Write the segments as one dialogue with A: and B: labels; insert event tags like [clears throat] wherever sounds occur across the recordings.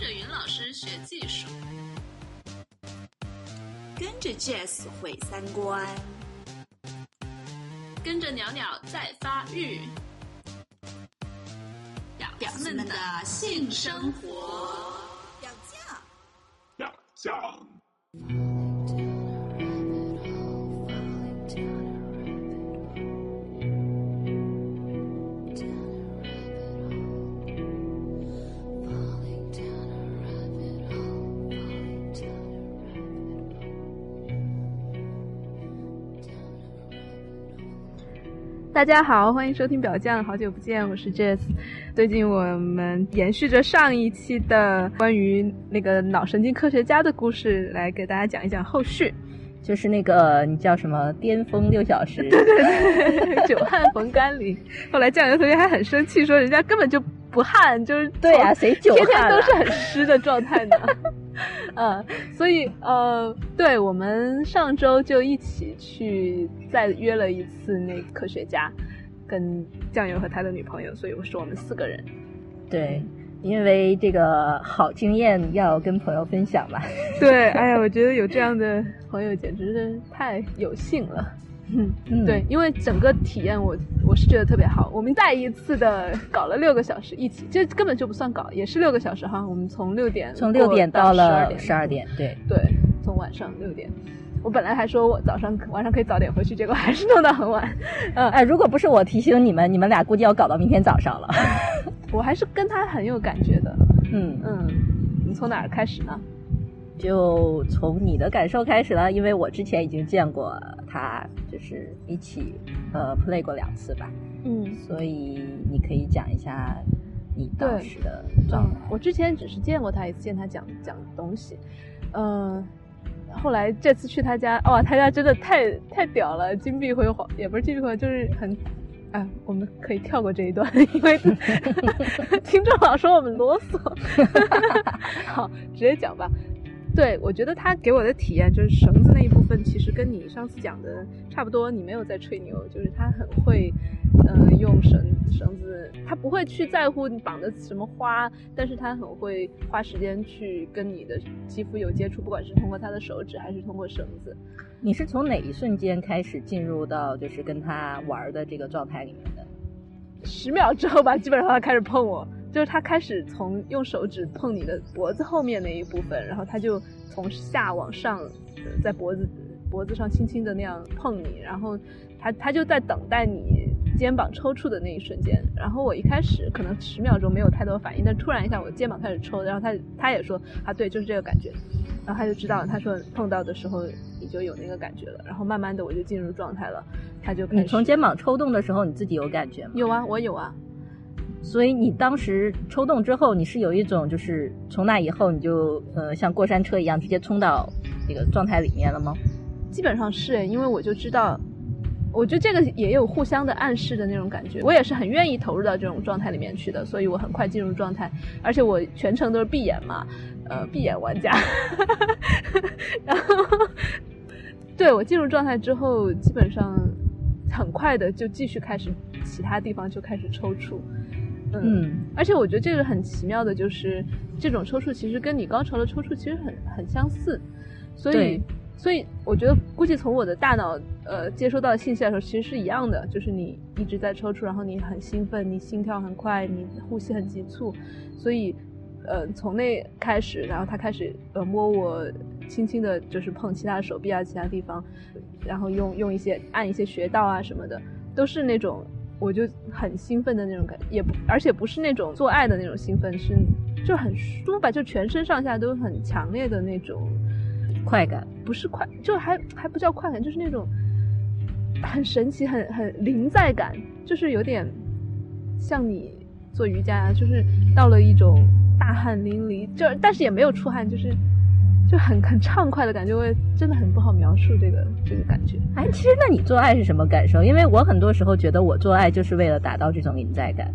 A: 着云老师学技术，
B: 跟着 Jazz 毁三观，
A: 跟着鸟鸟在发育，
B: 表子们的性生活，
C: 大家好，欢迎收听表酱，好久不见，我是 Jess。最近我们延续着上一期的关于那个脑神经科学家的故事，来给大家讲一讲后续。
D: 就是那个你叫什么巅峰六小时，
C: 对 [laughs] 对对，久旱逢甘霖。后来酱油同学还很生气，说人家根本就不旱，就是
D: 对呀、谁久
C: 天天
D: 旱
C: 都是很湿的状态呢。嗯，[laughs] 所以呃，对我们上周就一起去再约了一次那个科学家，跟酱油和他的女朋友，所以我是我们四个人。
D: 对，因为这个好经验要跟朋友分享嘛。
C: 对，哎呀，我觉得有这样的 [laughs] 朋友简直是太有幸了。嗯，
D: 嗯
C: 对，因为整个体验我我是觉得特别好。我们再一次的搞了六个小时，一起，这根本就不算搞，也是六个小时哈。我们从六点
D: 从六点
C: 到
D: 了
C: 点，
D: 十二点，对，
C: 对，从晚上六点。我本来还说我早上晚上可以早点回去，结果还是弄到很晚。嗯，
D: 哎，如果不是我提醒你们，你们俩估计要搞到明天早上了。[laughs]
C: 我还是跟他很有感觉的。
D: 嗯，
C: 嗯，你从哪儿开始呢？
D: 就从你的感受开始了，因为我之前已经见过他，就是一起呃 play 过两次吧，
C: 嗯，
D: 所以你可以讲一下你当时的状态。
C: 我之前只是见过他一次，见他讲讲东西，嗯、后来这次去他家，哇，他家真的太太屌了，金碧辉煌，也不是金碧辉煌，就是很，哎，我们可以跳过这一段，因为 [laughs] 听众老说我们啰嗦。[laughs] 好，直接讲吧。对，我觉得他给我的体验就是绳子那一部分，其实跟你上次讲的差不多。你没有在吹牛，就是他很会，呃，用绳绳子，他不会去在乎你绑的什么花，但是他很会花时间去跟你的肌肤有接触，不管是通过他的手指还是通过绳子。
D: 你是从哪一瞬间开始进入到就是跟他玩的这个状态里面的？
C: 十秒之后吧，基本上他开始碰我，就是他开始从用手指碰你的脖子后面那一部分，然后他就从下往上，呃在脖子脖子上轻轻的那样碰你，然后他他就在等待你肩膀抽搐的那一瞬间，然后我一开始可能十秒钟没有太多反应，但突然一下我肩膀开始抽，然后他他也说啊对，就是这个感觉，然后他就知道他说碰到的时候你就有那个感觉了，然后慢慢的我就进入状态了，他就开始
D: 你从肩膀抽动的时候，你自己有感觉吗？
C: 有啊，我有啊。
D: 所以你当时抽动之后，你是有一种就是从那以后你就呃像过山车一样直接冲到这个状态里面了吗？
C: 基本上是，因为我就知道，我觉得这个也有互相的暗示的那种感觉。我也是很愿意投入到这种状态里面去的，所以我很快进入状态，而且我全程都是闭眼嘛，呃，闭眼玩家。[laughs] 然后，对我进入状态之后，基本上很快的就继续开始其他地方就开始抽搐。
D: 嗯，
C: 而且我觉得这个很奇妙的，就是这种抽搐其实跟你高潮的抽搐其实很很相似，所以所以我觉得估计从我的大脑呃接收到信息来说，其实是一样的，就是你一直在抽搐，然后你很兴奋，你心跳很快，你呼吸很急促，所以呃从那开始，然后他开始呃摸我，轻轻的就是碰其他的手臂啊其他地方，然后用用一些按一些穴道啊什么的，都是那种我就很兴奋的那种感觉，也不而且不是那种做爱的那种兴奋，是就很舒吧，就全身上下都很强烈的那种，
D: 快感。
C: 不是快，就还还不叫快感，就是那种很神奇、很很临在感，就是有点像你做瑜伽，就是到了一种大汗淋漓，就但是也没有出汗，就是就很很畅快的感觉，我也真的很不好描述这个这个感觉。
D: 哎，其实那你做爱是什么感受？因为我很多时候觉得我做爱就是为了达到这种临在感。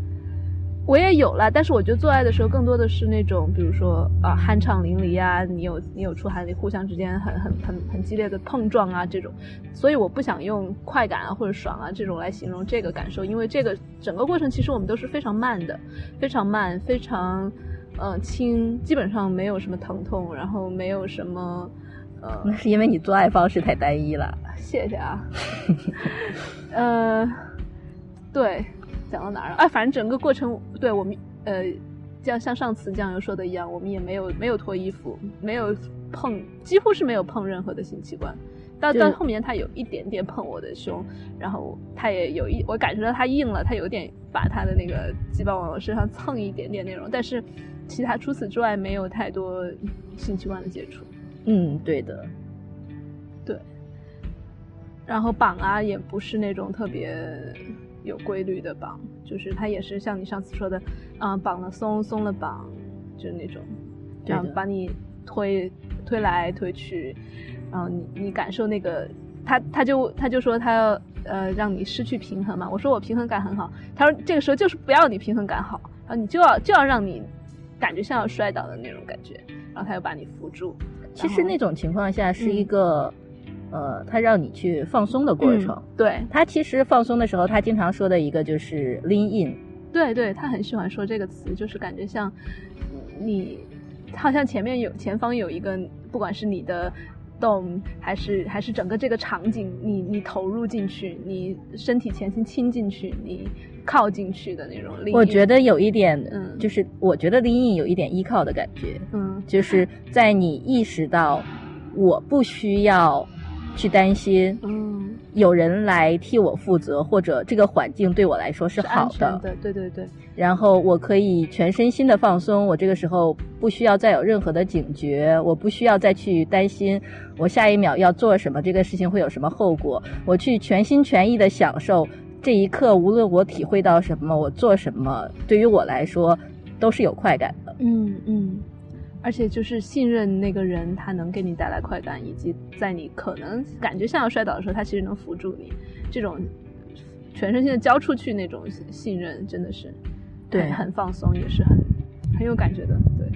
C: 我也有了，但是我觉得做爱的时候更多的是那种，比如说啊、酣畅淋漓啊，你有你有出汗，你互相之间很很很很激烈的碰撞啊这种，所以我不想用快感啊或者爽啊这种来形容这个感受，因为这个整个过程其实我们都是非常慢的，非常慢，非常呃轻，基本上没有什么疼痛，然后没有什么呃，
D: 那是因为你做爱方式太单一了。
C: 谢谢啊。[laughs] 呃，对，讲到哪儿了？哎，反正整个过程，对我们呃，像像上次酱油说的一样，我们也没有没有脱衣服，没有碰，几乎是没有碰任何的性器官。到到后面，他有一点点碰我的胸，然后他也有一，我感觉到他硬了，他有点把他的那个鸡巴往我身上蹭一点点那种，但是其他除此之外没有太多性器官的接触。
D: 嗯，对的。
C: 对然后绑啊，也不是那种特别有规律的绑，就是它也是像你上次说的，啊、绑了松，松了绑，就是那种，
D: 对的
C: 然后把你推推来推去，然后你你感受那个，他他就他就说他要呃让你失去平衡嘛，我说我平衡感很好，他说这个时候就是不要你平衡感好，然后你就要就要让你感觉像要摔倒的那种感觉，然后他又把你扶住，
D: 其实那种情况下是一个，呃，他让你去放松的过程。
C: 嗯对。
D: 他其实放松的时候，他经常说的一个就是 lean in，
C: 对对，他很喜欢说这个词，就是感觉像你好像前面有前方有一个，不管是你的动还是还是整个这个场景，你你投入进去，你身体前倾倾进去，你靠进去的那种力。
D: 我觉得有一点，
C: 嗯。
D: 就是我觉得 lean in 有一点依靠的感觉，
C: 嗯。[laughs]
D: 就是在你意识到我不需要去担心
C: 嗯。
D: 有人来替我负责，或者这个环境对我来说是好
C: 的的，对对对，
D: 然后我可以全身心的放松，我这个时候不需要再有任何的警觉，我不需要再去担心我下一秒要做什么，这个事情会有什么后果，我去全心全意的享受这一刻，无论我体会到什么，我做什么，对于我来说都是有快感的。
C: 嗯嗯。而且就是信任那个人，他能给你带来快感，以及在你可能感觉像要摔倒的时候，他其实能扶住你。这种全身心的交出去那种信任，真的是
D: 对
C: 很很放松，也是很很有感觉的。对，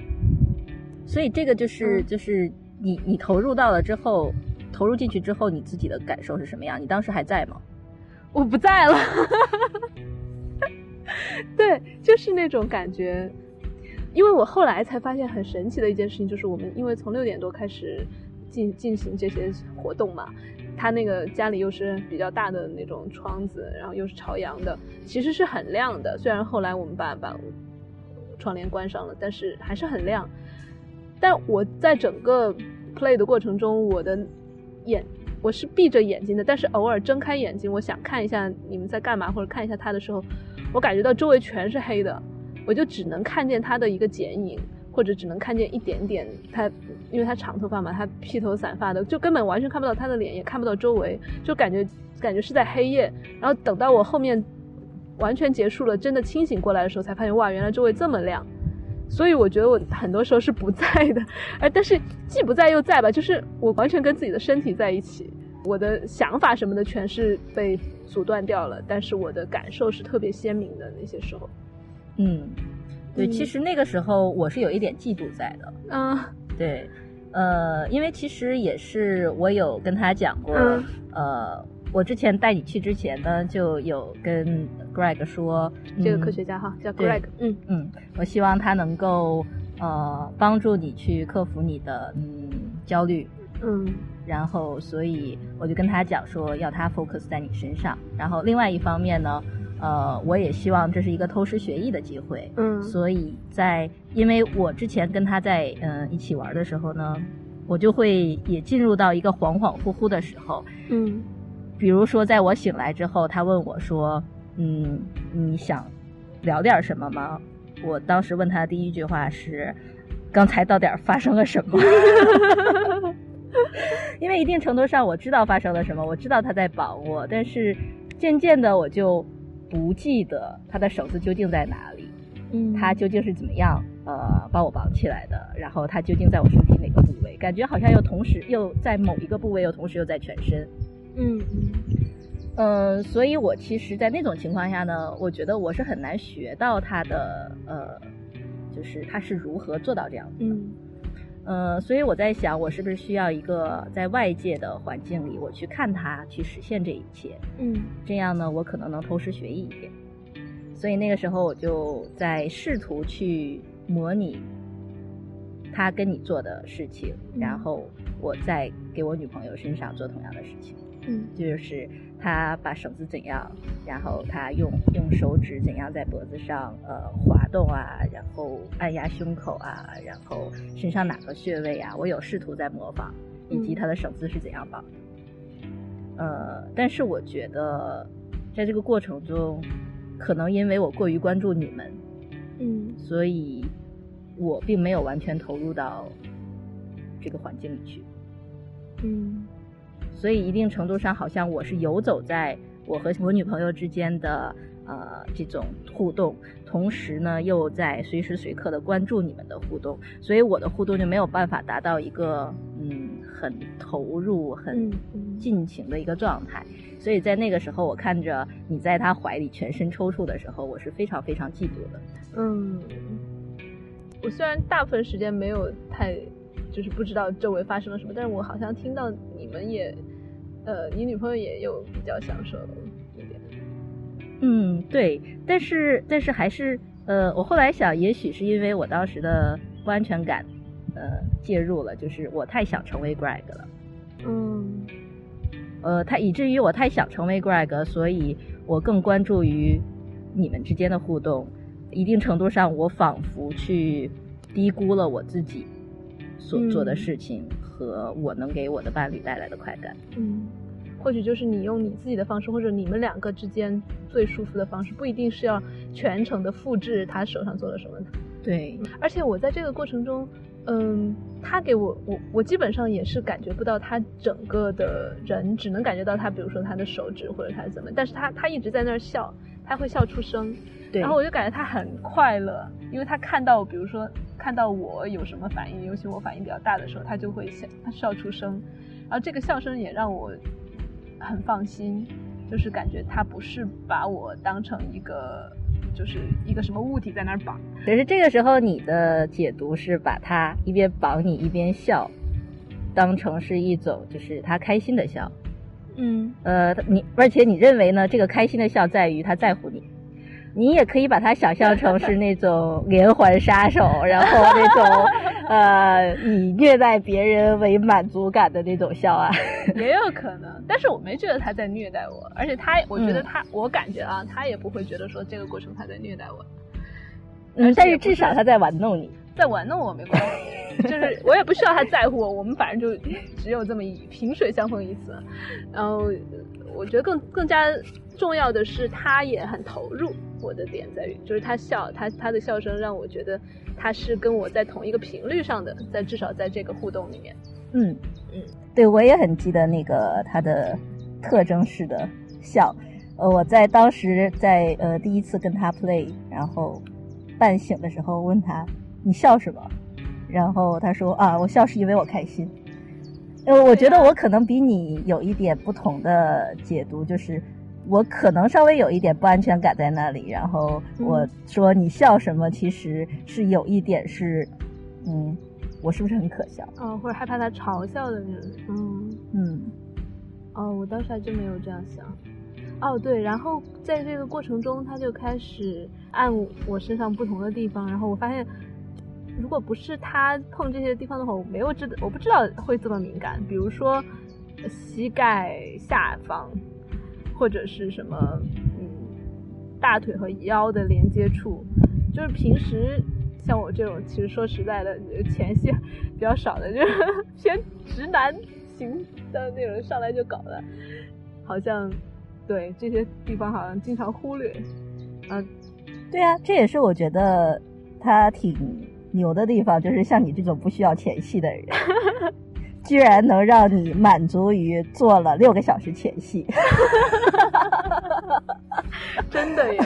D: 所以这个就是、
C: 嗯
D: 就是你你投入到了之后，投入进去之后，你自己的感受是什么样？你当时还在吗？
C: 我不在了。[laughs] 对，就是那种感觉。因为我后来才发现很神奇的一件事情，就是我们因为从六点多开始进进行这些活动嘛，他那个家里又是比较大的那种窗子，然后又是朝阳的，其实是很亮的。虽然后来我们把把窗帘关上了，但是还是很亮。但我在整个 play 的过程中，我的眼我是闭着眼睛的，但是偶尔睁开眼睛，我想看一下你们在干嘛，或者看一下他的时候，我感觉到周围全是黑的，我就只能看见他的一个剪影，或者只能看见一点点他，因为他长头发嘛，他披头散发的，就根本完全看不到他的脸，也看不到周围，就感觉感觉是在黑夜。然后等到我后面完全结束了，真的清醒过来的时候，才发现哇，原来周围这么亮。所以我觉得我很多时候是不在的，[laughs] 哎，但是既不在又在吧，就是我完全跟自己的身体在一起，我的想法什么的全是被阻断掉了，但是我的感受是特别鲜明的那些时候。
D: 嗯，对，
C: 嗯
D: 其实那个时候我是有一点嫉妒在的。
C: 嗯
D: 对，呃，因为其实也是我有跟他讲过，
C: 嗯
D: 呃，我之前带你去之前呢，就有跟 Greg 说，
C: 这个
D: 嗯
C: 科学家哈叫 Greg，嗯。
D: 嗯，我希望他能够呃帮助你去克服你的嗯焦虑，
C: 嗯。
D: 然后所以我就跟他讲说要他 focus 在你身上，然后另外一方面呢，呃，我也希望这是一个偷师学艺的机会，
C: 嗯。
D: 所以在因为我之前跟他在嗯、一起玩的时候呢，我就会也进入到一个恍恍惚惚的时候，
C: 嗯
D: 比如说在我醒来之后，他问我说：“嗯，你想聊点什么吗？”我当时问他的第一句话是：“刚才到底发生了什么？” [laughs] 因为一定程度上我知道发生了什么，我知道他在绑我，但是渐渐的我就不记得他的绳子究竟在哪里，
C: 嗯，
D: 他究竟是怎么样呃把我绑起来的，然后他究竟在我身体哪个部位，感觉好像又同时又在某一个部位，又同时又在全身。
C: 嗯
D: 嗯，所以我其实，在那种情况下呢，我觉得我是很难学到他的呃，就是他是如何做到这样子的。
C: 嗯
D: 呃，所以我在想，我是不是需要一个在外界的环境里，我去看他去实现这一切，
C: 嗯
D: 这样呢，我可能能偷师学艺一点。所以那个时候，我就在试图去模拟他跟你做的事情，然后我再给我女朋友身上做同样的事情。
C: 嗯
D: 就是他把绳子怎样，然后他用用手指怎样在脖子上呃滑动啊，然后按压胸口啊，然后身上哪个穴位啊，我有试图在模仿，以及
C: 嗯
D: 他的绳子是怎样绑的。呃，但是我觉得在这个过程中，可能因为我过于关注你们，
C: 嗯
D: 所以我并没有完全投入到这个环境里去。
C: 嗯
D: 所以一定程度上，好像我是游走在我和我女朋友之间的呃这种互动，同时呢又在随时随刻的关注你们的互动，所以我的互动就没有办法达到一个嗯很投入、很尽情的一个状态。所以在那个时候，我看着你在他怀里全身抽搐的时候，我是非常非常嫉妒的。
C: 嗯，我虽然大部分时间没有太，就是不知道周围发生了什么，但是我好像听到你们也，呃，你女朋友也有比较享受一点。
D: 嗯，对，但是但是还是呃，我后来想，也许是因为我当时的不安全感，呃，介入了，就是我太想成为 Greg 了，
C: 嗯。
D: 呃，他以至于我太想成为 Greg，所以我更关注于你们之间的互动，一定程度上，我仿佛去低估了我自己所做的
C: 嗯
D: 事情和我能给我的伴侣带来的快感。
C: 嗯，或许就是你用你自己的方式，或者你们两个之间最舒服的方式，不一定是要全程的复制他手上做了什么。
D: 对，
C: 而且我在这个过程中，嗯，他给我我我基本上也是感觉不到他整个的人，只能感觉到他，比如说他的手指或者他怎么，但是他他一直在那儿笑，他会笑出声，
D: 对，
C: 然后我就感觉他很快乐，因为他看到比如说看到我有什么反应，尤其我反应比较大的时候，他就会笑他笑出声，然后这个笑声也让我很放心，就是感觉他不是把我当成一个就是一个什么物体在那儿绑。
D: 可是这个时候，你的解读是把他一边绑你一边笑，当成是一种就是他开心的笑。
C: 嗯
D: 呃，你而且你认为呢？这个开心的笑在于他在乎你。你也可以把它想象成是那种连环杀手，[laughs] 然后那种呃以虐待别人为满足感的那种笑啊。[laughs]
C: 也有可能，但是我没觉得他在虐待我，而且他，我觉得
D: 嗯
C: 他，我感觉啊，他也不会觉得说这个过程他在虐待我，
D: 嗯，但是至少他在玩弄你。
C: 在玩弄我没关系，就是我也不需要他在乎我，我们反正就只有这么一萍水相逢一次，然后我觉得更更加重要的是他也很投入，我的点在于就是他笑，他他的笑声让我觉得他是跟我在同一个频率上的，在至少在这个互动里面，
D: 嗯
C: 嗯，
D: 对，我也很记得那个他的特征式的笑。呃，我在当时在呃第一次跟他 play，然后半醒的时候问他你笑什么，然后他说啊，我笑是因为我开心。呃，我觉得我可能比你有一点不同的解读，就是我可能稍微有一点不安全感在那里，然后我说你笑什么，其实是有一点是，嗯，我是不是很可笑？
C: 哦，或者害怕他嘲笑的那种，嗯。
D: 嗯
C: 哦，我当时还真没有这样想。哦，对，然后在这个过程中，他就开始按我身上不同的地方，然后我发现，如果不是他碰这些地方的话，我没有知道，我不知道会这么敏感。比如说呃膝盖下方，或者是什么，嗯，大腿和腰的连接处，就是平时像我这种，其实说实在的，前戏比较少的，就是 [laughs] 偏直男型的那种，上来就搞的，好像对这些地方好像经常忽略。啊，
D: 对啊，这也是我觉得他挺牛的地方，就是像你这种不需要前戏的人，[laughs] 居然能让你满足于做了六个小时前戏。[laughs]
C: 真的耶！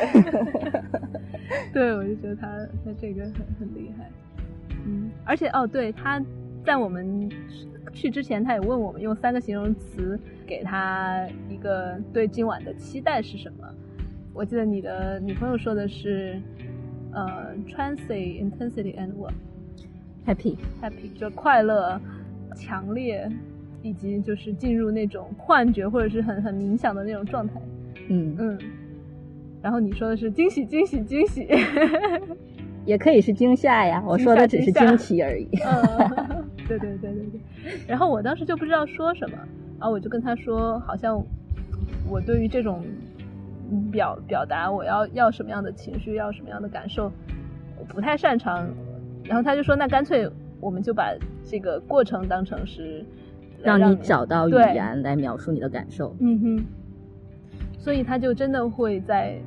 C: [laughs] 对，我就觉得他他这个很很厉害。嗯，而且哦，对，他在我们去之前，他也问我们用三个形容词给他一个对今晚的期待是什么。我记得你的女朋友说的是，呃，trancy intensity and what Happy，happy，就快乐、强烈，以及就是进入那种幻觉或者是很很冥想的那种状态。
D: 嗯，
C: 嗯，然后你说的是惊喜，惊喜，惊喜。[laughs]
D: 也可以是惊吓呀，我说的只是惊奇而已。
C: 嗯，[laughs] 对对对对对。然后我当时就不知道说什么，然后我就跟他说，好像我对于这种表表达我要要什么样的情绪，要什么样的感受，我不太擅长。然后他就说，那干脆我们就把这个过程当成是
D: 让你找到语言来描述你的感受。
C: 嗯哼。所以他就真的会在。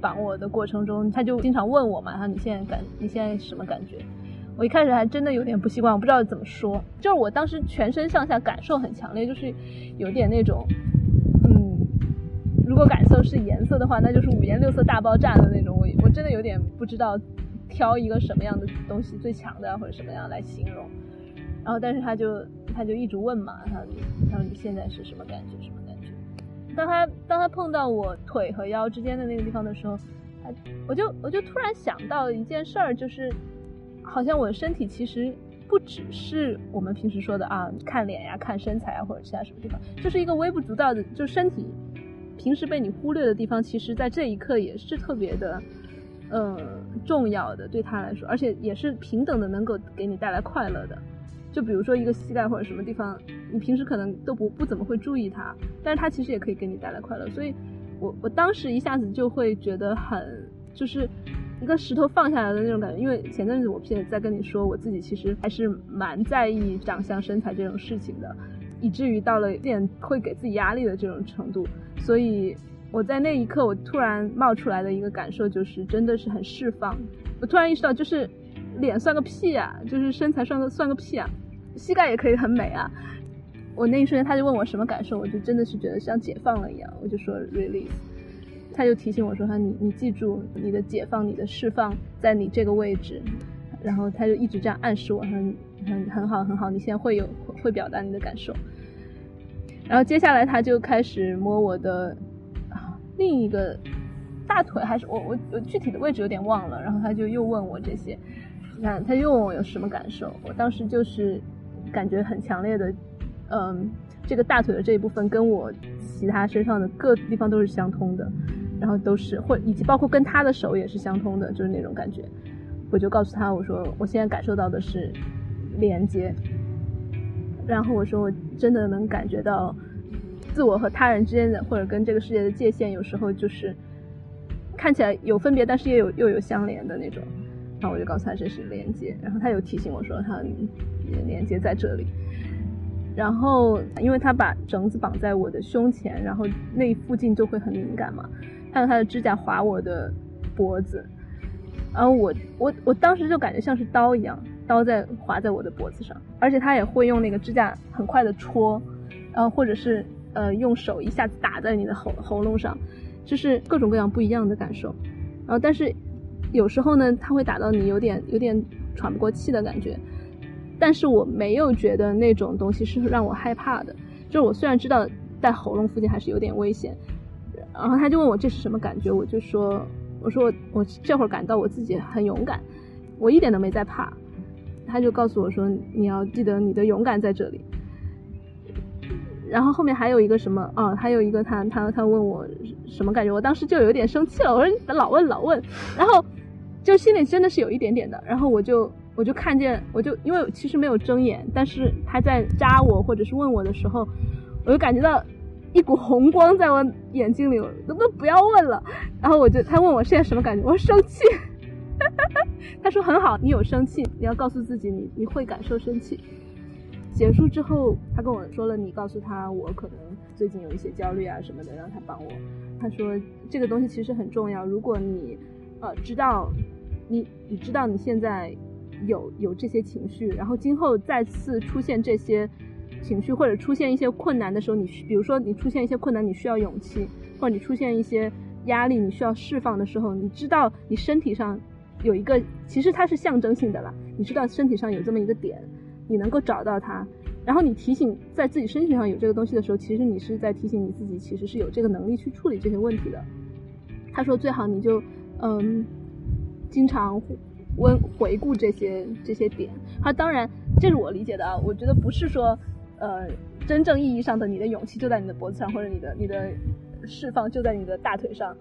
C: 绑我的过程中，他就经常问我嘛，他你现在感你现在什么感觉？我一开始还真的有点不习惯，我不知道怎么说。就是我当时全身上下感受很强烈，就是有点那种，嗯，如果感受是颜色的话，那就是五颜六色大爆炸的那种。我我真的有点不知道挑一个什么样的东西最强的或者什么样来形容。然后，但是他就他就一直问嘛，他他说你现在是什么感觉？什么感觉？当他当他碰到我腿和腰之间的那个地方的时候，他我就我就突然想到一件事儿，就是好像我的身体其实不只是我们平时说的啊，看脸呀、看身材啊或者其他什么地方，就是一个微不足道的，就身体平时被你忽略的地方，其实在这一刻也是特别的，呃，重要的对他来说，而且也是平等的，能够给你带来快乐的。就比如说一个膝盖或者什么地方，你平时可能都不不怎么会注意它，但是它其实也可以给你带来快乐。所以，我我当时一下子就会觉得很，就是一个石头放下来的那种感觉。因为前阵子我也在跟你说，我自己其实还是蛮在意长相、身材这种事情的，以至于到了有点会给自己压力的这种程度。所以我在那一刻，我突然冒出来的一个感受就是，真的是很释放。我突然意识到，就是脸算个屁啊，就是身材算个算个屁啊。膝盖也可以很美啊！我那一瞬间他就问我什么感受，我就真的是觉得像解放了一样，我就说 release。他就提醒我说：“他你你记住你的解放，你的释放在你这个位置。”然后他就一直这样暗示我，很很很好很好，你现在会有会表达你的感受。然后接下来他就开始摸我的另一个大腿，还是我我我具体的位置有点忘了。然后他就又问我这些。你看他又问我有什么感受，我当时就是感觉很强烈的，嗯，这个大腿的这一部分跟我其他身上的各地方都是相通的，然后都是或以及包括跟他的手也是相通的，就是那种感觉。我就告诉他，我说我现在感受到的是连接，然后我说我真的能感觉到自我和他人之间的或者跟这个世界的界限，有时候就是看起来有分别，但是也有又有相连的那种。然后我就告诉他这是连接，然后他又提醒我说他连接在这里。然后因为他把绳子绑在我的胸前，然后那附近就会很敏感嘛，他用他的指甲划我的脖子，然后我我我当时就感觉像是刀一样，刀在划在我的脖子上，而且他也会用那个指甲很快的戳，然后或者是呃用手一下子打在你的喉喉咙上，就是各种各样不一样的感受。然后但是。有时候呢，他会打到你有点有点喘不过气的感觉，但是我没有觉得那种东西是让我害怕的。就是我虽然知道在喉咙附近还是有点危险，然后他就问我这是什么感觉，我就说我说我我这会儿感到我自己很勇敢，我一点都没在怕。他就告诉我说你要记得你的勇敢在这里。然后后面还有一个什么啊？还有一个他他他问我什么感觉？我当时就有点生气了，我说老问老问，然后。就心里真的是有一点点的，然后我就我就看见，我就因为其实没有睁眼，但是他在扎我或者是问我的时候，我就感觉到一股红光在我眼睛里，能不能不要问了？然后我就他问我现在什么感觉，我说生气。[laughs] 他说很好，你有生气，你要告诉自己你你会感受生气。结束之后，他跟我说了，你告诉他我可能最近有一些焦虑啊什么的，让他帮我。他说这个东西其实很重要，如果你呃知道。你你知道你现在有有这些情绪，然后今后再次出现这些情绪或者出现一些困难的时候，你比如说你出现一些困难，你需要勇气，或者你出现一些压力，你需要释放的时候，你知道你身体上有一个，其实它是象征性的啦，你知道身体上有这么一个点，你能够找到它，然后你提醒在自己身体上有这个东西的时候，其实你是在提醒你自己，其实是有这个能力去处理这些问题的。他说最好你就嗯。经常温回顾这些这些点，他当然这是我理解的啊，我觉得不是说，呃，真正意义上的你的勇气就在你的脖子上，或者你的你的释放就在你的大腿上，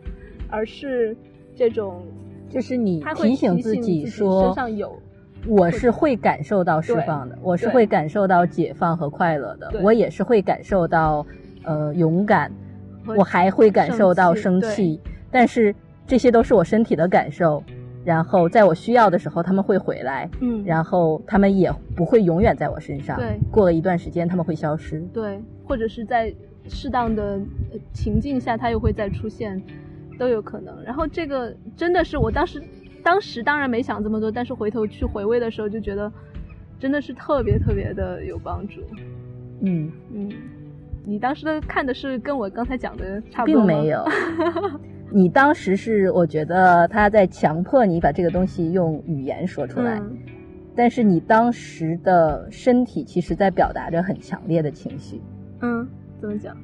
C: 而是这种
D: 就是你提醒
C: 自
D: 己说身，
C: 上有，
D: 我是会感受到释放的，我是会感受到解放和快乐的，我也是会感受到呃勇敢，我还会感受到生气，但是这些都是我身体的感受。然后在我需要的时候，他们会回来，
C: 嗯，
D: 然后他们也不会永远在我身上，
C: 对，
D: 过了一段时间他们会消失，
C: 对，或者是在适当的情境下，他又会再出现，都有可能。然后这个真的是我当时，当时当然没想这么多，但是回头去回味的时候，就觉得真的是特别特别的有帮助。
D: 嗯
C: 嗯，你当时的看的是跟我刚才讲的差不多
D: 并没有。[laughs] 你当时是我觉得他在强迫你把这个东西用语言说出来，
C: 嗯、
D: 但是你当时的身体其实在表达着很强烈的情绪。
C: 嗯，怎么讲？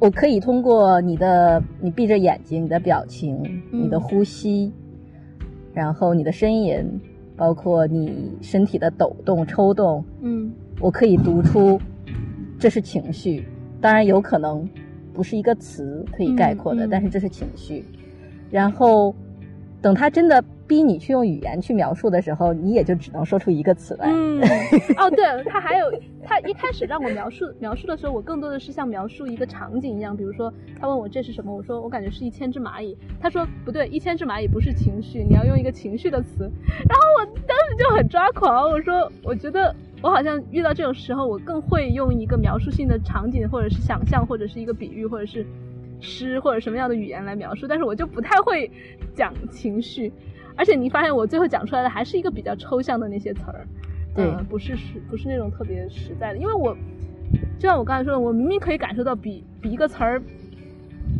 D: 我可以通过你的，你闭着眼睛，你的表情，
C: 嗯、
D: 你的呼吸，然后你的呻吟，包括你身体的抖动、抽动，
C: 嗯，
D: 我可以读出这是情绪。当然有可能。不是一个词可以概括的，
C: 嗯嗯、
D: 但是这是情绪。然后，等他真的逼你去用语言去描述的时候，你也就只能说出一个词来。
C: 嗯，[laughs] 哦，对，他还有，他一开始让我描述描述的时候，我更多的是像描述一个场景一样，比如说他问我这是什么，我说我感觉是一千只蚂蚁。他说不对，一千只蚂蚁不是情绪，你要用一个情绪的词。然后我当时就很抓狂，我说我觉得。我好像遇到这种时候，我更会用一个描述性的场景，或者是想象，或者是一个比喻，或者是诗，或者什么样的语言来描述。但是我就不太会讲情绪，而且你发现我最后讲出来的还是一个比较抽象的那些词儿，
D: 对、
C: 呃，不是实，不是那种特别实在的。因为我就像我刚才说的，我明明可以感受到比比一个词儿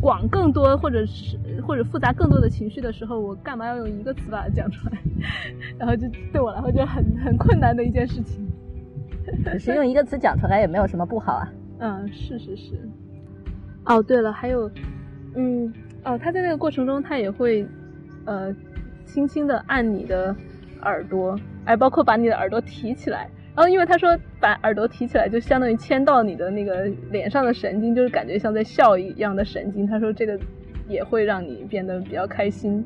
C: 广更多，或者是或者复杂更多的情绪的时候，我干嘛要用一个词把它讲出来？[laughs] 然后就对我来说就很很困难的一件事情。
D: 可是用一个词讲出来也没有什么不好啊。
C: 嗯，是是是。哦，对了，还有，嗯，哦，他在那个过程中，他也会，呃，轻轻的按你的耳朵，哎，包括把你的耳朵提起来。然后，因为他说把耳朵提起来，就相当于牵到你的那个脸上的神经，就是感觉像在笑一样的神经。他说这个也会让你变得比较开心。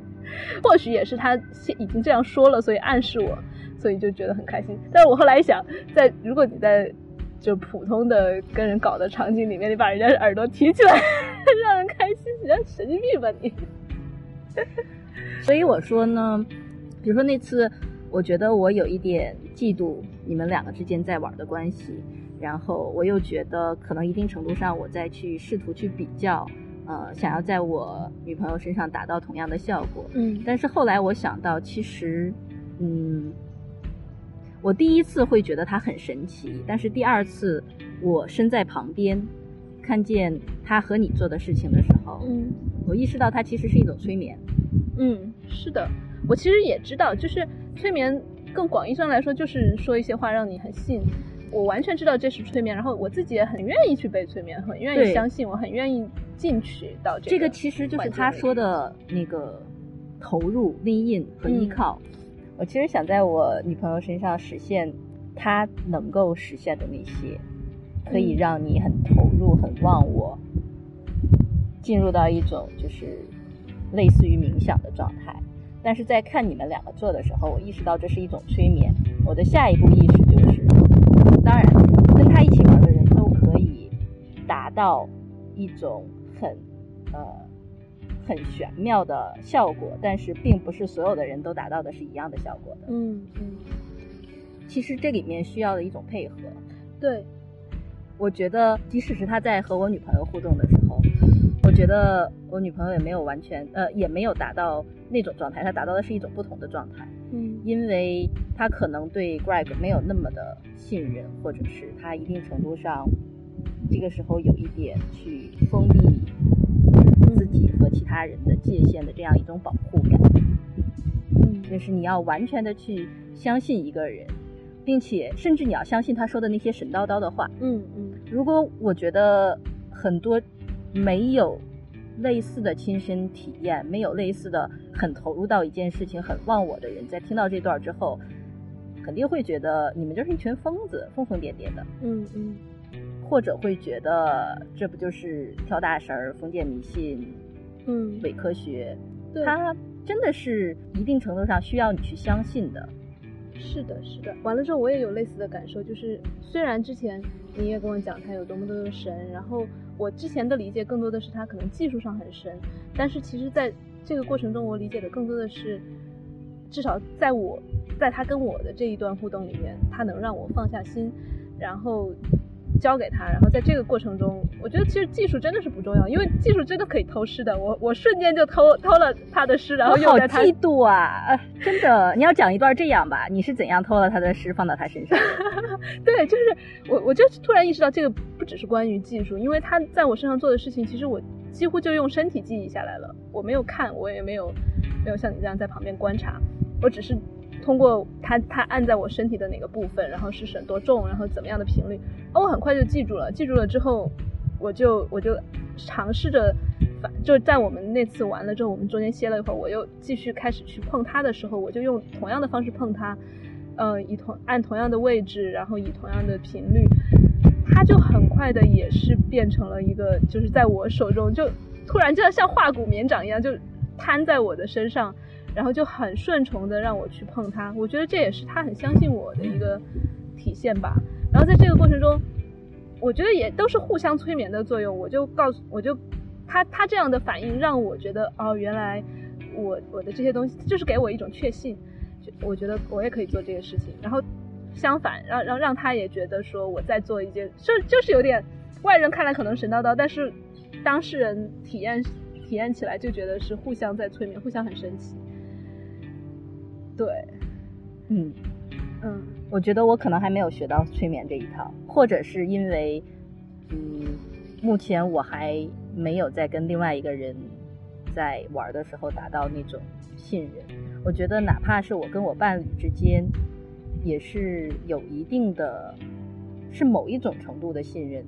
C: 或许也是他已经这样说了，所以暗示我。所以就觉得很开心，但是我后来一想，在如果你在就普通的跟人搞的场景里面，你把人家耳朵提起来，[laughs] 让人开心，你像神经病吧你？
D: 所以我说呢，比如说那次，我觉得我有一点嫉妒你们两个之间在玩的关系，然后我又觉得可能一定程度上我在去试图去比较，呃，想要在我女朋友身上达到同样的效果，
C: 嗯，
D: 但是后来我想到，其实，嗯。我第一次会觉得它很神奇，但是第二次我身在旁边，看见他和你做的事情的时候，
C: 嗯，
D: 我意识到它其实是一种催眠。
C: 嗯，是的，我其实也知道，就是催眠更广义上来说，就是说一些话让你很信。我完全知道这是催眠，然后我自己也很愿意去被催眠，很愿意相信，我很愿意进去到这
D: 个。这个其实就是他说的那个投入、利印和依靠。
C: 嗯
D: 我其实想在我女朋友身上实现她能够实现的那些，可以让你很投入、很忘我，进入到一种就是类似于冥想的状态。但是在看你们两个做的时候，我意识到这是一种催眠。我的下一步意识就是，当然跟他一起玩的人都可以达到一种很呃。很玄妙的效果，但是并不是所有的人都达到的是一样的效果的。
C: 嗯嗯，
D: 其实这里面需要的一种配合。
C: 对，
D: 我觉得即使是他在和我女朋友互动的时候，我觉得我女朋友也没有完全呃也没有达到那种状态，她达到的是一种不同的状态。
C: 嗯，
D: 因为她可能对 Greg 没有那么的信任，或者是他一定程度上这个时候有一点去封闭。其他人的界限的这样一种保护感，
C: 嗯，
D: 就是你要完全的去相信一个人，并且甚至你要相信他说的那些神叨叨的话，
C: 嗯嗯。
D: 如果我觉得很多没有类似的亲身体验，没有类似的很投入到一件事情、很忘我的人，在听到这段之后，肯定会觉得你们就是一群疯子，疯疯癫癫的，
C: 嗯嗯。
D: 或者会觉得这不就是跳大神儿、封建迷信，
C: 嗯，
D: 伪科学？
C: 对，
D: 他真的是一定程度上需要你去相信的。
C: 是的，是的。完了之后，我也有类似的感受，就是虽然之前你也跟我讲他有多么多么神，然后我之前的理解更多的是他可能技术上很神，但是其实在这个过程中，我理解的更多的是，至少在我在他跟我的这一段互动里面，他能让我放下心，然后。交给他，然后在这个过程中，我觉得其实技术真的是不重要，因为技术真的可以偷师的。我我瞬间就偷偷了他的诗，然后用在他。
D: 好嫉妒啊！真的，你要讲一段这样吧？你是怎样偷了他的诗放到他身上？[laughs]
C: 对，就是我，我就突然意识到这个不只是关于技术，因为他在我身上做的事情，其实我几乎就用身体记忆下来了。我没有看，我也没有没有像你这样在旁边观察，我只是。通过它，它按在我身体的哪个部分，然后是省多重，然后怎么样的频率，哦，我很快就记住了。记住了之后，我就我就尝试着，就在我们那次完了之后，我们中间歇了一会儿，我又继续开始去碰它的时候，我就用同样的方式碰它，呃，以同按同样的位置，然后以同样的频率，它就很快的也是变成了一个，就是在我手中就突然就像化骨绵掌一样，就瘫在我的身上。然后就很顺从的让我去碰它，我觉得这也是他很相信我的一个体现吧。然后在这个过程中，我觉得也都是互相催眠的作用。我就告诉，我就他他这样的反应让我觉得，哦，原来我我的这些东西就是给我一种确信，我觉得我也可以做这个事情。然后相反，让让让他也觉得说我在做一件，就就是有点外人看来可能神叨叨，但是当事人体验体验起来就觉得是互相在催眠，互相很神奇。对，
D: 嗯嗯，我觉得我可能还没有学到催眠这一套，或者是因为，嗯，目前我还没有在跟另外一个人在玩的时候达到那种信任。我觉得哪怕是我跟我伴侣之间，也是有一定的，是某一种程度的信任。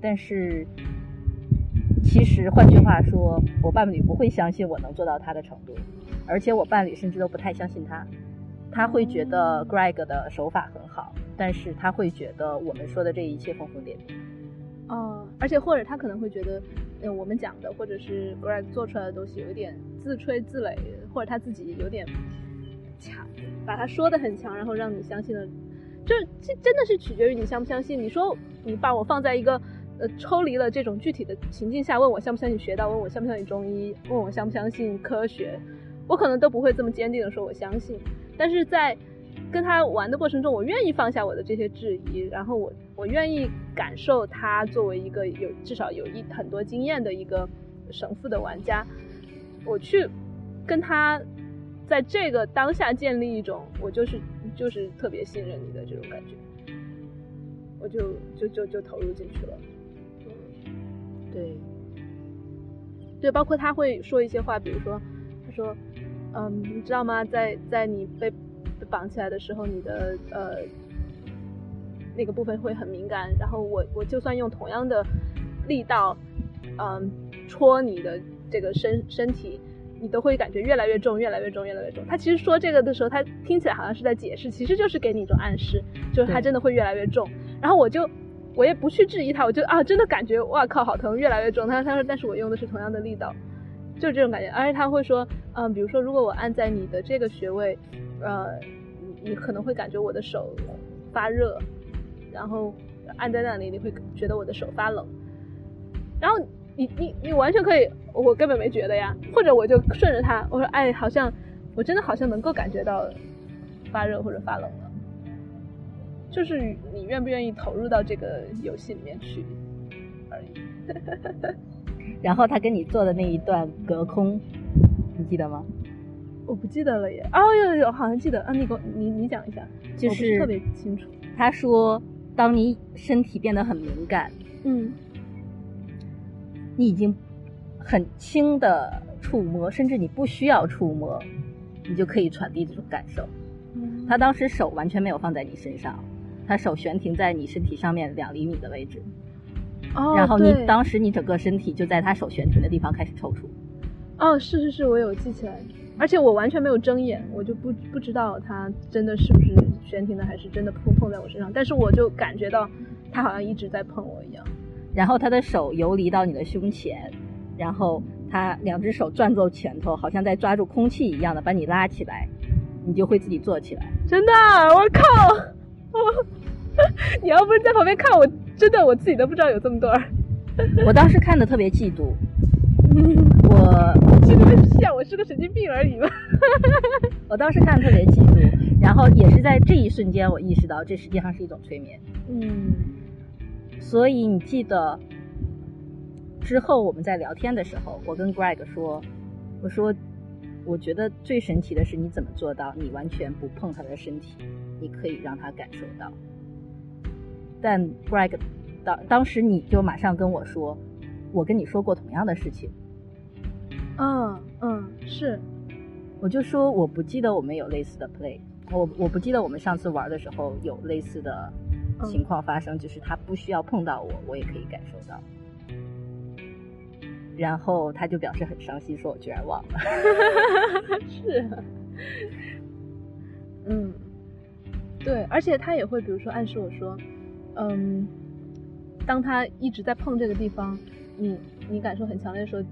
D: 但是，其实换句话说，我伴侣不会相信我能做到他的程度。而且我伴侣甚至都不太相信他，他会觉得 Greg 的手法很好，但是他会觉得我们说的这一切疯疯癫癫。
C: 哦，而且或者他可能会觉得，嗯，我们讲的或者是 Greg 做出来的东西有一点自吹自擂，或者他自己有点强，把他说的很强，然后让你相信了。这这真的是取决于你相不相信。你说你把我放在一个呃抽离了这种具体的情境下，问我相不相信学道，问我相不相信中医，问我相不相信科学。我可能都不会这么坚定的说我相信，但是在跟他玩的过程中，我愿意放下我的这些质疑，然后我我愿意感受他作为一个有至少有一很多经验的一个神父的玩家，我去跟他在这个当下建立一种我就是就是特别信任你的这种感觉，我就就就就投入进去了。
D: 对，
C: 对，包括他会说一些话，比如说他说。嗯，你知道吗？在在你被被绑起来的时候，你的呃那个部分会很敏感。然后我我就算用同样的力道，嗯，戳你的这个身身体，你都会感觉越来越重，越来越重，越来越重。他其实说这个的时候，他听起来好像是在解释，其实就是给你一种暗示，就是他真的会越来越重。然后我就我也不去质疑他，我就啊，真的感觉哇靠，好疼，越来越重。他他说，但是我用的是同样的力道。就是这种感觉，而且他会说，嗯，比如说，如果我按在你的这个穴位，呃，你可能会感觉我的手发热，然后按在那里，你会觉得我的手发冷，然后你你你完全可以，我根本没觉得呀，或者我就顺着他，我说，哎，好像我真的好像能够感觉到发热或者发冷了，就是你愿不愿意投入到这个游戏里面去而已。[laughs]
D: 然后他跟你做的那一段隔空，你记得吗？
C: 我不记得了耶。哦，有有，好像记得。啊，你给我，你你讲一下，
D: 就是
C: 特别清楚。
D: 他说，当你身体变得很敏感，
C: 嗯，
D: 你已经很轻的触摸，甚至你不需要触摸，你就可以传递这种感受。他当时手完全没有放在你身上，他手悬停在你身体上面两厘米的位置。然后你当时你整个身体就在他手悬停的地方开始抽搐。
C: 哦，是是是，我有记起来，而且我完全没有睁眼，我就不不知道他真的是不是悬停的，还是真的碰碰在我身上。但是我就感觉到他好像一直在碰我一样。
D: 然后他的手游离到你的胸前，然后他两只手攥住拳头，好像在抓住空气一样的把你拉起来，你就会自己坐起来。
C: 真的，我靠！我 [laughs] 你要不是在旁边看，我真的我自己都不知道有这么多人。
D: 我当时看的特别嫉妒，[laughs] 我
C: 嫉妒个屁啊！我是个神经病而已嘛。[laughs]
D: 我当时看的特别嫉妒，然后也是在这一瞬间，我意识到这实际上是一种催眠。
C: 嗯，
D: 所以你记得之后我们在聊天的时候，我跟 Greg 说，我说我觉得最神奇的是你怎么做到你完全不碰他的身体，你可以让他感受到。但 Greg 当当时你就马上跟我说，我跟你说过同样的事情，
C: 嗯嗯，是，
D: 我就说我不记得我们有类似的 play，我我不记得我们上次玩的时候有类似的情况发生，就是他不需要碰到我，我也可以感受到。然后他就表示很伤心，说我居然忘了。[laughs]
C: 是。啊，嗯，对，而且他也会比如说暗示我说，嗯，当他一直在碰这个地方，你你感受很强烈的时候，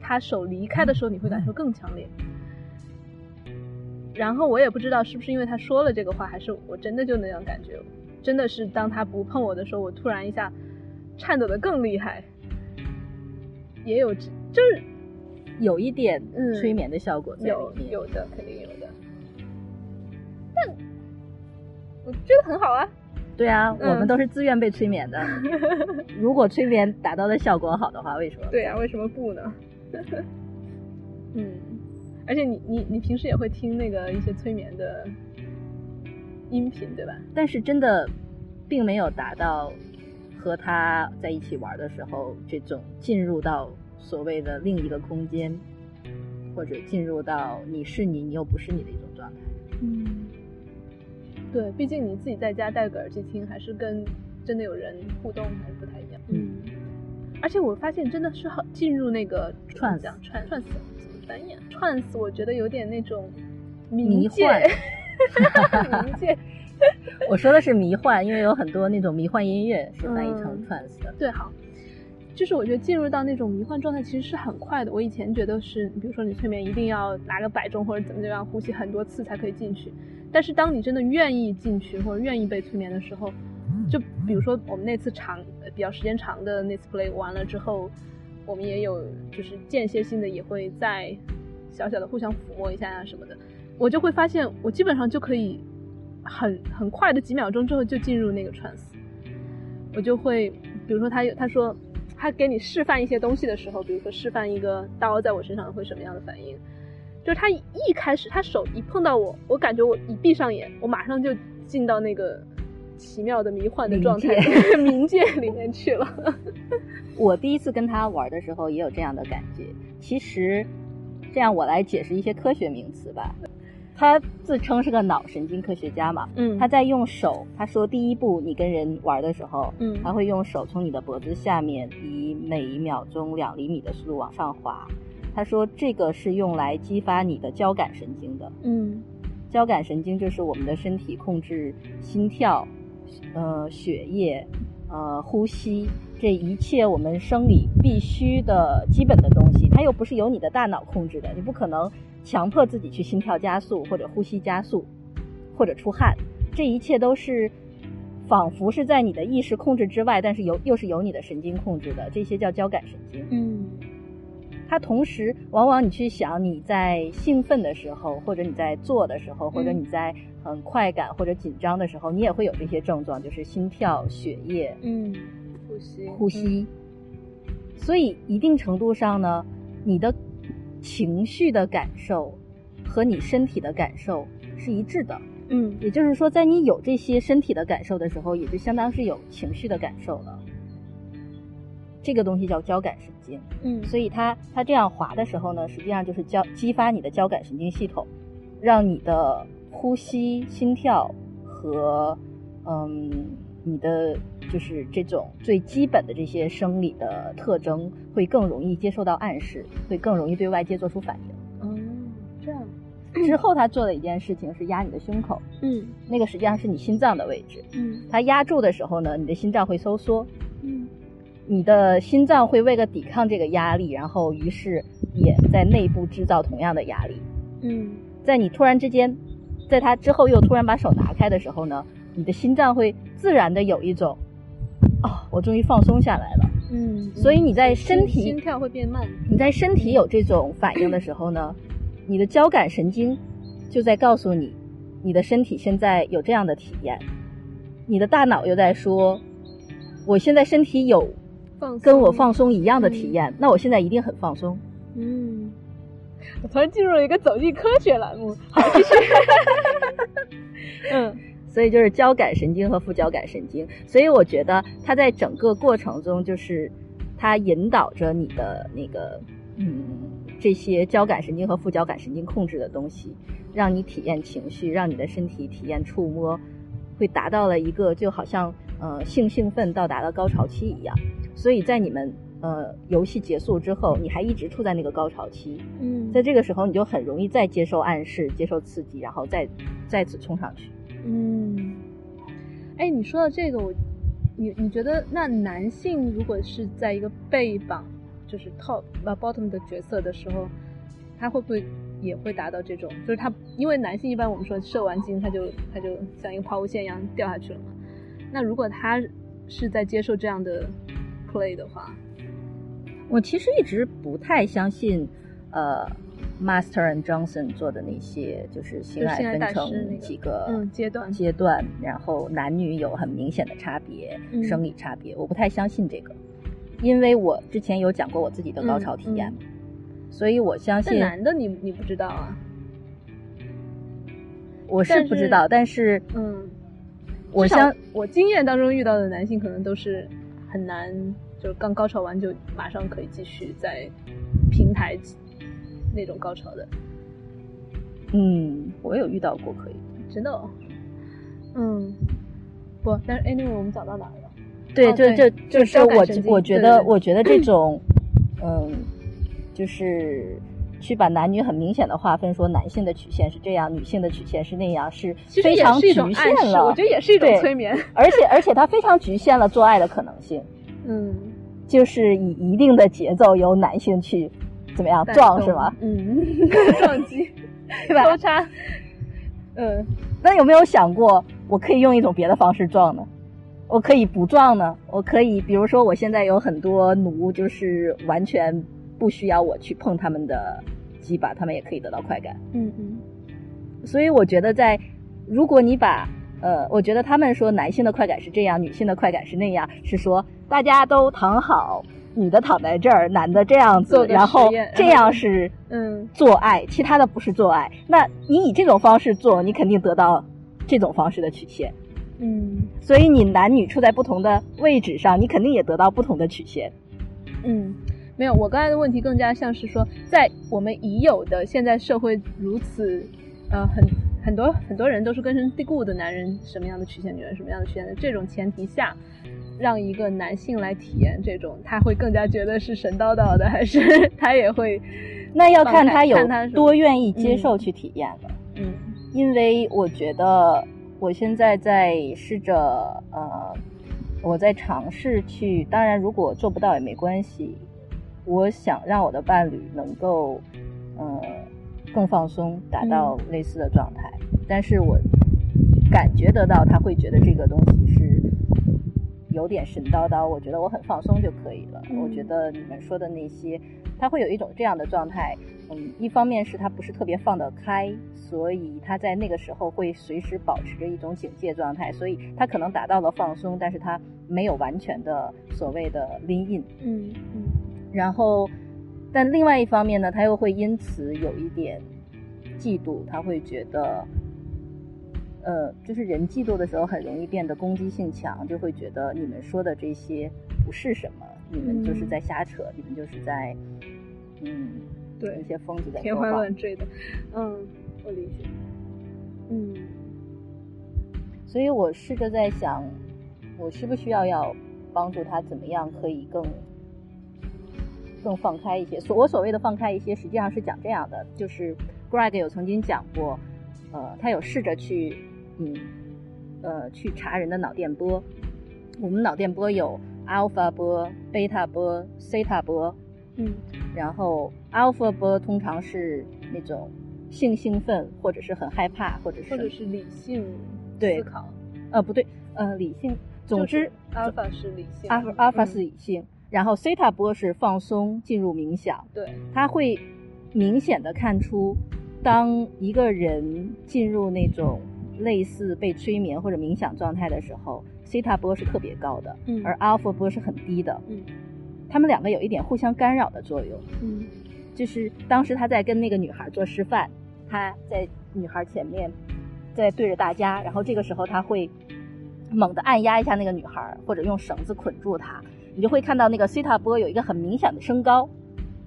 C: 他手离开的时候，你会感受更强烈。然后我也不知道是不是因为他说了这个话，还是我真的就那样感觉，真的是当他不碰我的时候，我突然一下颤抖的更厉害。也有，就是
D: 有一点催眠的效果在
C: 有
D: 里面。
C: 有的，肯定有的。但我觉得很好啊。
D: 对啊，
C: 嗯
D: 我们都是自愿被催眠的。[laughs] 如果催眠达到的效果好的话，为什么？
C: 对啊，为什么不呢？[laughs] 嗯，而且你你你平时也会听那个一些催眠的音频，对吧？
D: 但是真的并没有达到和他在一起玩的时候这种进入到所谓的另一个空间，或者进入到你是你，你又不是你的一种状态。
C: 嗯，对，毕竟你自己在家戴个耳机听，还是跟真的有人互动还是不太一样。
D: 嗯，
C: 而且我发现真的是好进入那个
D: Trance
C: 讲 trance trance 怎么翻译啊？trance 我觉得有点那种
D: 迷
C: 冥界
D: 幻
C: 冥界。[laughs] [laughs]
D: 我说的是迷幻，因为有很多那种迷幻音乐是翻译成
C: 嗯
D: trance 的。
C: 对，好，就是我觉得进入到那种迷幻状态其实是很快的。我以前觉得是，比如说你催眠一定要拿个摆钟或者怎么样呼吸很多次才可以进去，但是当你真的愿意进去或者愿意被催眠的时候，就比如说我们那次长比较时间长的那次 play 完了之后，我们也有就是间歇性的也会再小小的互相抚摸一下啊什么的，我就会发现我基本上就可以很很快的几秒钟之后就进入那个 trance。我就会，比如说他他说他给你示范一些东西的时候，比如说示范一个刀在我身上会什么样的反应，就是他一开始他手一碰到我，我感觉我一闭上眼，我马上就进到那个奇妙的迷幻的状态 [laughs] 冥界里面去了。[laughs]
D: 我第一次跟他玩的时候也有这样的感觉。其实，这样我来解释一些科学名词吧。他自称是个脑神经科学家嘛，
C: 嗯
D: 他在用手，他说第一步你跟人玩的时候，
C: 嗯
D: 他会用手从你的脖子下面以每一秒钟两厘米的速度往上滑。他说这个是用来激发你的交感神经的。
C: 嗯
D: 交感神经就是我们的身体控制心跳、呃血液、呃呼吸这一切我们生理必须的基本的东西，它又不是由你的大脑控制的，你不可能强迫自己去心跳加速或者呼吸加速或者出汗，这一切都是仿佛是在你的意识控制之外，但是由又是由你的神经控制的，这些叫交感神经。
C: 嗯
D: 它同时，往往你去想你在兴奋的时候，或者你在做的时候，或者你在很快感或者紧张的时候，你也会有这些症状，就是心跳、血液、
C: 嗯，呼吸
D: 呼吸。所以一定程度上呢，你的情绪的感受和你身体的感受是一致的。
C: 嗯
D: 也就是说，在你有这些身体的感受的时候，也就相当是有情绪的感受了。这个东西叫交感神经。
C: 嗯
D: 所以它它这样滑的时候呢，实际上就是交激发你的交感神经系统，让你的呼吸、心跳和嗯你的就是这种最基本的这些生理的特征会更容易接受到暗示，会更容易对外界做出反应。
C: 哦，这样 [clears throat]
D: 之后他做的一件事情是压你的胸口，
C: 嗯
D: 那个实际上是你心脏的位置。
C: 嗯
D: 他压住的时候呢，你的心脏会收缩，
C: 嗯
D: 你的心脏会为了抵抗这个压力，然后于是也在内部制造同样的压力。
C: 嗯
D: 在你突然之间，在他之后又突然把手拿开的时候呢，你的心脏会自然的有一种，哦，我终于放松下来了。
C: 嗯，
D: 所以你在身体
C: 心跳会变慢。
D: 你在身体有这种反应的时候呢，[laughs] 你的交感神经就在告诉你，你的身体现在有这样的体验，你的大脑又在说，我现在身体有
C: 放
D: 跟我放松一样的体验，那我现在一定很放松。
C: 嗯，我突然进入了一个走进科学栏目。好，继续。[laughs] 嗯
D: 所以就是交感神经和副交感神经，所以我觉得它在整个过程中，就是它引导着你的那个嗯这些交感神经和副交感神经控制的东西，让你体验情绪，让你的身体体验触摸，会达到了一个就好像呃性兴奋到达了高潮期一样。所以在你们呃游戏结束之后，你还一直处在那个高潮期，
C: 嗯，
D: 在这个时候你就很容易再接受暗示、接受刺激，然后再再次冲上去。
C: 嗯，哎，你说到这个，我，你你觉得那男性如果是在一个被绑，就是 top 呃 bottom 的角色的时候，他会不会也会达到这种？就是他，因为男性一般我们说射完精他就他就像一个抛物线一样掉下去了嘛。那如果他是在接受这样的 play 的话，
D: 我其实一直不太相信，呃，Master and Johnson 做的那些，就是性爱分成几个
C: 嗯阶段。
D: 阶段，然后男女有很明显的差别，
C: 嗯
D: 生理差别，我不太相信这个，因为我之前有讲过我自己的高潮体验，所以我相
C: 但
D: 信
C: 男的你你不知道啊？
D: 我是不知道，但是
C: 嗯，
D: 我相
C: 我经验当中遇到的男性可能都是很难，就是刚高潮完就马上可以继续在平台那种高潮的，
D: 嗯，我有遇到过可以。
C: 真的、哦。嗯，不，但是 anyway 我们讲到哪了？
D: 对，就就
C: 就
D: 就是是我我觉得我觉得这种，嗯，就是去把男女很明显的划分，说男性的曲线是这样，女性的曲线是那样，是非常局限
C: 了，我觉。得也是一种催眠。[laughs]
D: 而且而且它非常局限了做爱的可能性，
C: 嗯，
D: 就是以一定的节奏由男性去怎么样撞是吗？？
C: 嗯，[laughs] 撞击，[laughs]
D: 对吧
C: 交叉。嗯，
D: 那有没有想过，我可以用一种别的方式撞呢？我可以不撞呢？我可以，比如说，我现在有很多奴，就是完全不需要我去碰他们的鸡巴，他们也可以得到快感。
C: 嗯嗯
D: 所以我觉得在，如果你把呃，我觉得他们说男性的快感是这样，女性的快感是那样，是说大家都躺好，女的躺在这儿，男的这样子，
C: 做
D: 然后这样是 [laughs]
C: 嗯
D: 做爱，其他的不是做爱。那你以这种方式做，你肯定得到这种方式的曲线。
C: 嗯
D: 所以你男女处在不同的位置上，你肯定也得到不同的曲线。
C: 嗯，没有，我刚才的问题更加像是说，在我们已有的现在社会如此，呃，很很多很多人都是根深蒂固的男人什么样的曲线，女人什么样的曲线的这种前提下，让一个男性来体验这种，他会更加觉得是神叨叨的，还是他也会，[laughs]
D: 那要看他有多愿意接受去体验了。
C: 嗯
D: 因为我觉得我现在在试着呃，我在尝试去，当然如果做不到也没关系。我想让我的伴侣能够，呃，更放松，达到类似的状态。但是我感觉得到他会觉得这个东西是有点神叨叨，我觉得我很放松就可以了。
C: 嗯
D: 我觉得你们说的那些，他会有一种这样的状态。嗯，一方面是他不是特别放得开，所以他在那个时候会随时保持着一种警戒状态，所以他可能达到了放松，但是他没有完全的所谓的 lean in。
C: 嗯嗯
D: 然后，但另外一方面呢，他又会因此有一点嫉妒，他会觉得，呃，就是人嫉妒的时候很容易变得攻击性强，就会觉得你们说的这些不是什么，你们就是在瞎扯，你们就是在，嗯，
C: 对
D: 一些疯子在
C: 天花。乱坠的，嗯，我理解，嗯
D: 所以我试着在想，我需不需要要帮助他怎么样可以更更放开一些。所我所谓的放开一些，实际上是讲这样的，就是 Greg 有曾经讲过，呃，他有试着去，嗯，呃，去查人的脑电波。我们脑电波有 alpha 波、贝塔波、西塔波。
C: 嗯，
D: 然后 alpha 波通常是那种性兴奋，或者是很害怕，或者是
C: 或者是理性
D: 对
C: 思考。
D: 呃不对，呃理性。总之，
C: 阿尔法是理性，
D: 阿阿尔法
C: 嗯
D: 是理性，然后西塔波是放松，进入冥想。
C: 对，
D: 它会明显的看出，当一个人进入那种类似被催眠或者冥想状态的时候，西塔波是特别高的，
C: 嗯
D: 而阿尔法波是很低的。
C: 嗯
D: 他们两个有一点互相干扰的作用。
C: 嗯
D: 就是当时他在跟那个女孩做示范，他在女孩前面在对着大家，然后这个时候他会猛地按压一下那个女孩，或者用绳子捆住她，你就会看到那个西塔波有一个很明显的升高，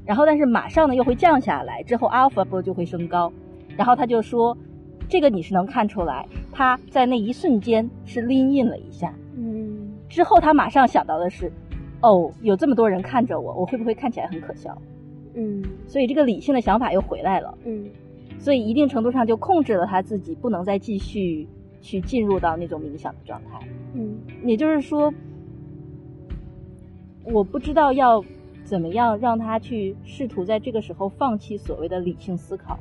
D: 然后但是马上呢又会降下来，之后阿尔法波就会升高，然后他就说，这个你是能看出来，他在那一瞬间是拎印了一下，
C: 嗯
D: 之后他马上想到的是，哦，有这么多人看着我，我会不会看起来很可笑？
C: 嗯
D: 所以这个理性的想法又回来了，
C: 嗯
D: 所以一定程度上就控制了他自己，不能再继续去进入到那种冥想的状态。
C: 嗯
D: 也就是说，我不知道要怎么样让他去试图在这个时候放弃所谓的理性思考。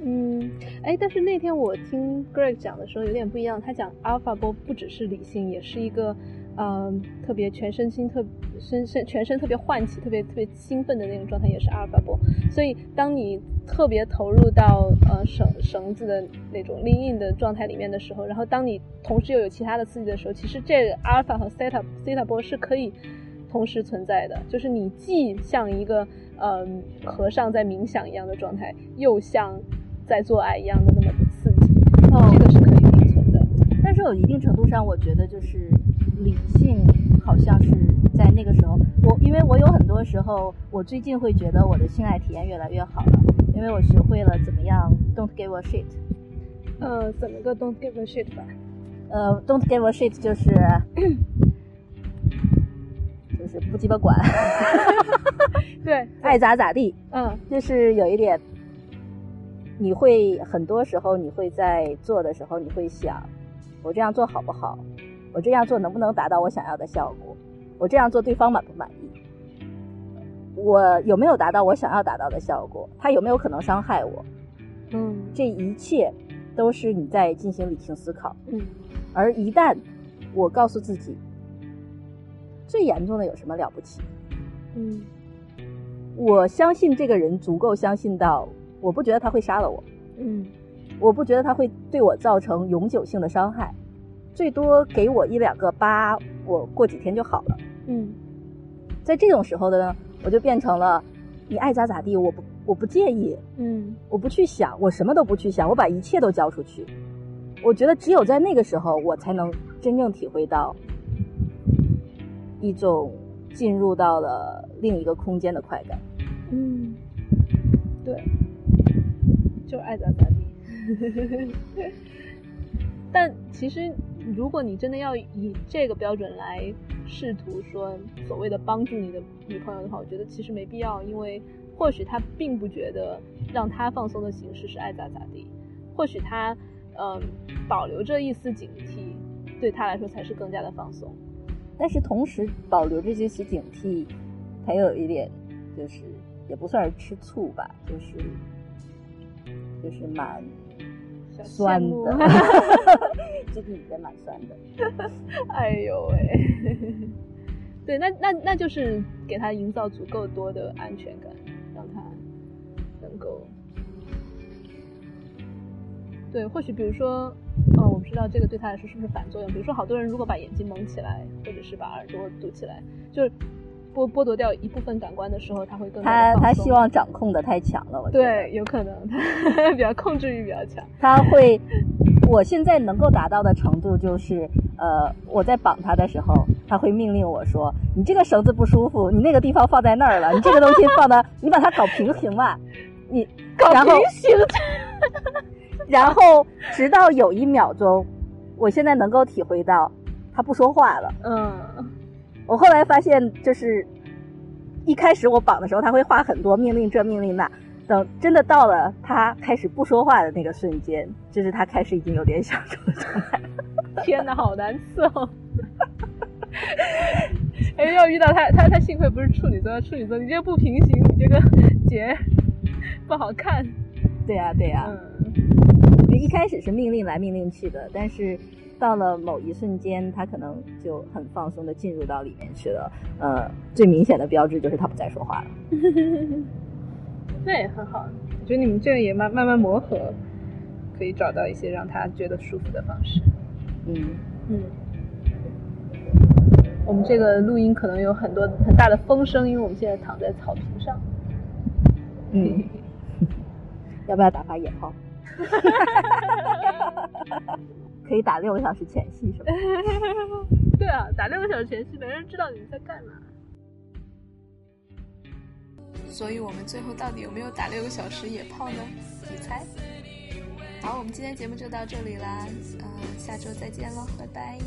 C: 嗯，哎，但是那天我听 Greg 讲的时候有点不一样，他讲 Alpha 波不只是理性，也是一个，嗯、特别全身心特身身全身特别唤起、特别特别兴奋的那种状态，也是 Alpha 波。所以当你特别投入到呃绳绳子的那种拎印的状态里面的时候，然后当你同时又有其他的刺激的时候，其实这个 Alpha 和 Theta Theta 波是可以同时存在的，就是你既像一个嗯、和尚在冥想一样的状态，又像在做爱一样的那么刺激，
D: 哦
C: 这个是可以并存的。
D: 但是有一定程度上，我觉得就是理性好像是在那个时候，我因为我有很多时候，我最近会觉得我的性爱体验越来越好了，因为我学会了怎么样 don't give a shit。
C: 呃，怎么个 don't give a shit 吧？
D: 呃，don't give a shit 就是 [clears throat] 就是不鸡巴管，[laughs]
C: 对，[laughs]
D: 爱咋咋地，
C: 嗯
D: 就是有一点，你会很多时候你会在做的时候，你会想，我这样做好不好？我这样做能不能达到我想要的效果？我这样做对方满不满意？我有没有达到我想要达到的效果？他有没有可能伤害我？
C: 嗯
D: 这一切都是你在进行理性思考。
C: 嗯
D: 而一旦我告诉自己，最严重的有什么了不起？
C: 嗯。
D: 我相信这个人足够相信到，我不觉得他会杀了我，
C: 嗯。
D: 我不觉得他会对我造成永久性的伤害，最多给我一两个疤，我过几天就好了。
C: 嗯。
D: 在这种时候的呢，我就变成了你爱咋咋地，我不我不介意，
C: 嗯。
D: 我不去想，我什么都不去想，我把一切都交出去。我觉得只有在那个时候，我才能真正体会到一种进入到了另一个空间的快感。
C: 嗯，对，就爱咋咋地。[laughs] 但其实，如果你真的要以这个标准来试图说所谓的帮助你的女朋友的话，我觉得其实没必要，因为或许她并不觉得让她放松的形式是爱咋咋地，或许她嗯、保留着一丝警惕，对她来说才是更加的放松。
D: 但是同时保留着这些警惕，还有一点就是也不算是吃醋吧，就是就是蛮
C: 小
D: 酸的，[laughs] 这个也蛮酸的。
C: 哎呦喂，对，那那那就是给他营造足够多的安全感，让他能够，对，或许比如说，哦，我不知道这个对他来说是不是反作用。比如说，好多人如果把眼睛蒙起来，或者是把耳朵堵起来，就是剥剥夺掉一部分感官的时候，他会更
D: 他他希望掌控的太强了，我觉得
C: 对，有可能他 [laughs] 比较控制欲比较强。
D: 他会，我现在能够达到的程度就是，呃，我在绑他的时候，他会命令我说：“你这个绳子不舒服，你那个地方放在那儿了，你这个东西放的，你把它搞平行嘛。”你，然后，[laughs] 然后直到有一秒钟，我现在能够体会到他不说话了。
C: 嗯
D: 我后来发现，就是一开始我绑的时候，他会画很多命令这命令那，等真的到了他开始不说话的那个瞬间，就是他开始已经有点享受的状态。[laughs]
C: 天哪，好难伺候。哎，要遇到他，他他幸亏不是处女座，处女座你这个不平行，你这个结不好看。
D: 对呀、对呀、
C: 嗯，
D: 一开始是命令来命令去的，但是到了某一瞬间，他可能就很放松的进入到里面去了。呃，最明显的标志就是他不再说话了。[laughs]
C: 那也很好。我觉得你们这个也慢慢慢磨合，可以找到一些让他觉得舒服的方式。
D: 嗯，
C: 嗯，我们这个录音可能有很多很大的风声，因为我们现在躺在草坪上。
D: 嗯，[laughs] 要不要打发野炮？[laughs] 可以打六个小时前戏是吧？
C: 对啊，打六个小时前戏，没人知道你们在干嘛。
A: 所以我们最后到底有没有打六个小时野炮呢？你猜？好，我们今天节目就到这里啦，呃，下周再见喽，拜拜。